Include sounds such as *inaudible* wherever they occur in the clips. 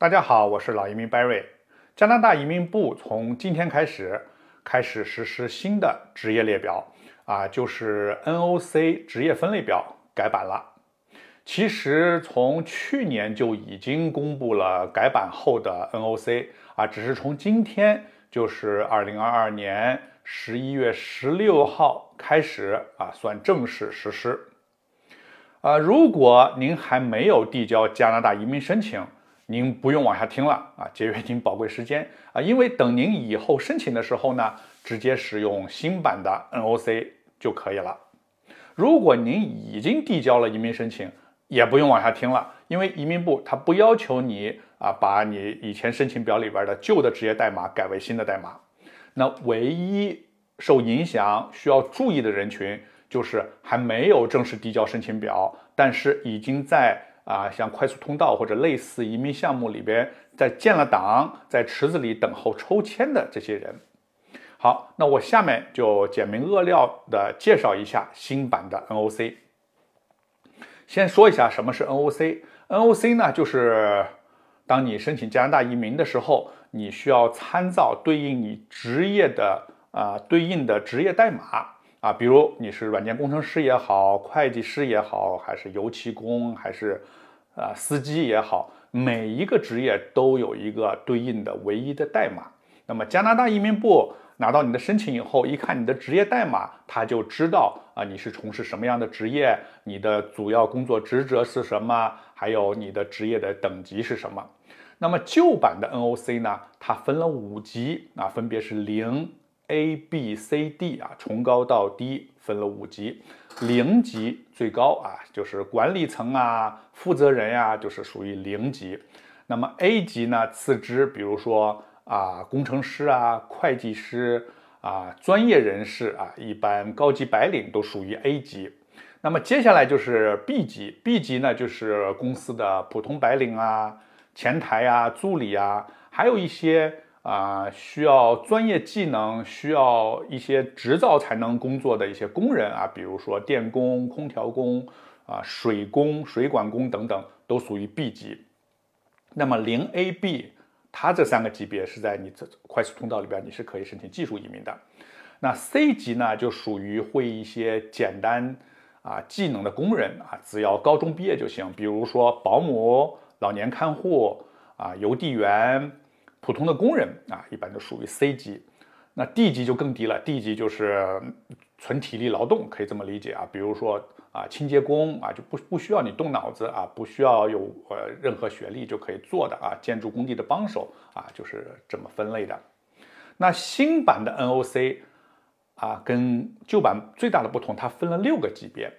大家好，我是老移民 Barry。加拿大移民部从今天开始开始实施新的职业列表啊，就是 NOC 职业分类表改版了。其实从去年就已经公布了改版后的 NOC 啊，只是从今天就是二零二二年十一月十六号开始啊，算正式实施。啊，如果您还没有递交加拿大移民申请，您不用往下听了啊，节约您宝贵时间 *laughs* 啊，因为等您以后申请的时候呢，直接使用新版的 NOC 就可以了。如果您已经递交了移民申请，也不用往下听了，因为移民部它不要求你啊，把你以前申请表里边的旧的职业代码改为新的代码。那唯一受影响需要注意的人群。就是还没有正式递交申请表，但是已经在啊像快速通道或者类似移民项目里边在建了档，在池子里等候抽签的这些人。好，那我下面就简明扼要的介绍一下新版的 NOC。先说一下什么是 NOC，NOC 呢就是当你申请加拿大移民的时候，你需要参照对应你职业的啊对应的职业代码。啊，比如你是软件工程师也好，会计师也好，还是油漆工，还是啊司机也好，每一个职业都有一个对应的唯一的代码。那么加拿大移民部拿到你的申请以后，一看你的职业代码，他就知道啊你是从事什么样的职业，你的主要工作职责是什么，还有你的职业的等级是什么。那么旧版的 NOC 呢，它分了五级啊，分别是零。A、B、C、D 啊，从高到低分了五级，零级最高啊，就是管理层啊、负责人呀，就是属于零级。那么 A 级呢，次之，比如说啊，工程师啊、会计师啊、专业人士啊，一般高级白领都属于 A 级。那么接下来就是 B 级，B 级呢，就是公司的普通白领啊、前台啊、助理啊，还有一些。啊，需要专业技能、需要一些执照才能工作的一些工人啊，比如说电工、空调工啊、水工、水管工等等，都属于 B 级。那么零 A、B，它这三个级别是在你这快速通道里边，你是可以申请技术移民的。那 C 级呢，就属于会一些简单啊技能的工人啊，只要高中毕业就行，比如说保姆、老年看护啊、邮递员。普通的工人啊，一般都属于 C 级，那 D 级就更低了。D 级就是纯体力劳动，可以这么理解啊。比如说啊，清洁工啊，就不不需要你动脑子啊，不需要有呃任何学历就可以做的啊。建筑工地的帮手啊，就是这么分类的。那新版的 NOC 啊，跟旧版最大的不同，它分了六个级别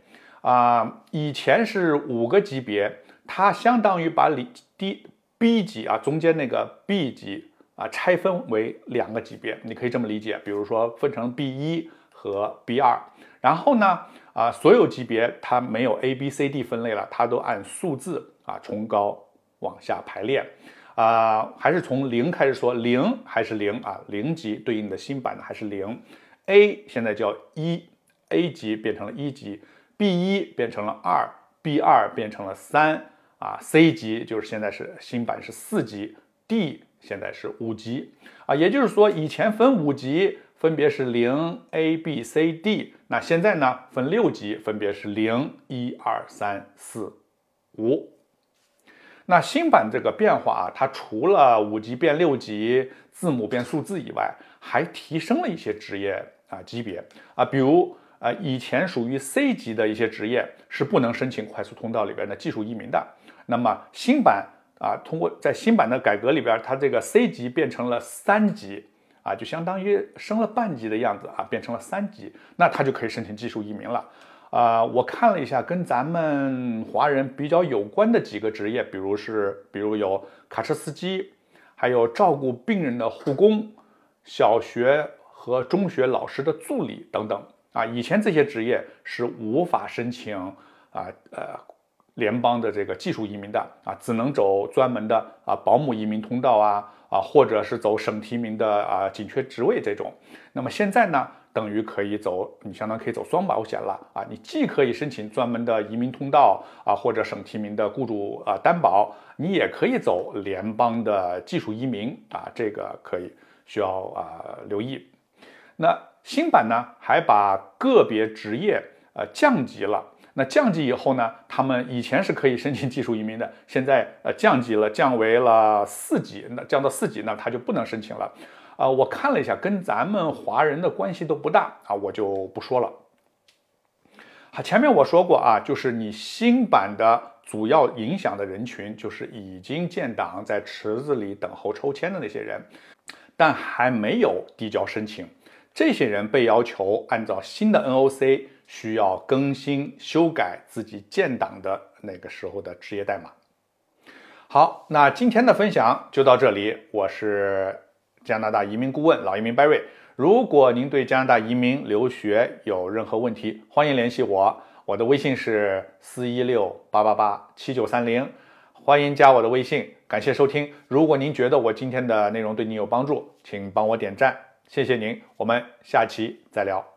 啊。以前是五个级别，它相当于把里低。B 级啊，中间那个 B 级啊，拆分为两个级别，你可以这么理解，比如说分成 B 一和 B 二，然后呢，啊，所有级别它没有 A、B、C、D 分类了，它都按数字啊从高往下排列，啊，还是从零开始说，零还是零啊，零级对应的新版的还是零，A 现在叫一，A 级变成了一级，B 一变成了二，B 二变成了三。啊，C 级就是现在是新版是四级，D 现在是五级啊，也就是说以前分五级分别是零 A B C D，那现在呢分六级分别是零一二三四五。那新版这个变化啊，它除了五级变六级，字母变数字以外，还提升了一些职业啊级别啊，比如啊以前属于 C 级的一些职业是不能申请快速通道里边的技术移民的。那么新版啊，通过在新版的改革里边，它这个 C 级变成了三级啊，就相当于升了半级的样子啊，变成了三级，那它就可以申请技术移民了啊。我看了一下，跟咱们华人比较有关的几个职业，比如是，比如有卡车司机，还有照顾病人的护工，小学和中学老师的助理等等啊。以前这些职业是无法申请啊，呃。联邦的这个技术移民的啊，只能走专门的啊保姆移民通道啊啊，或者是走省提名的啊紧缺职位这种。那么现在呢，等于可以走，你相当可以走双保险了啊！你既可以申请专门的移民通道啊，或者省提名的雇主啊担保，你也可以走联邦的技术移民啊，这个可以需要啊留意。那新版呢，还把个别职业呃降级了。那降级以后呢，他们以前是可以申请技术移民的，现在呃降级了，降为了四级，那降到四级呢，他就不能申请了。啊，我看了一下，跟咱们华人的关系都不大啊，我就不说了。好，前面我说过啊，就是你新版的主要影响的人群，就是已经建档在池子里等候抽签的那些人，但还没有递交申请，这些人被要求按照新的 NOC 需要更新修改自己建档的那个时候的职业代码。好，那今天的分享就到这里，我是。加拿大移民顾问老移民 Barry，如果您对加拿大移民留学有任何问题，欢迎联系我，我的微信是四一六八八八七九三零，欢迎加我的微信。感谢收听，如果您觉得我今天的内容对您有帮助，请帮我点赞，谢谢您，我们下期再聊。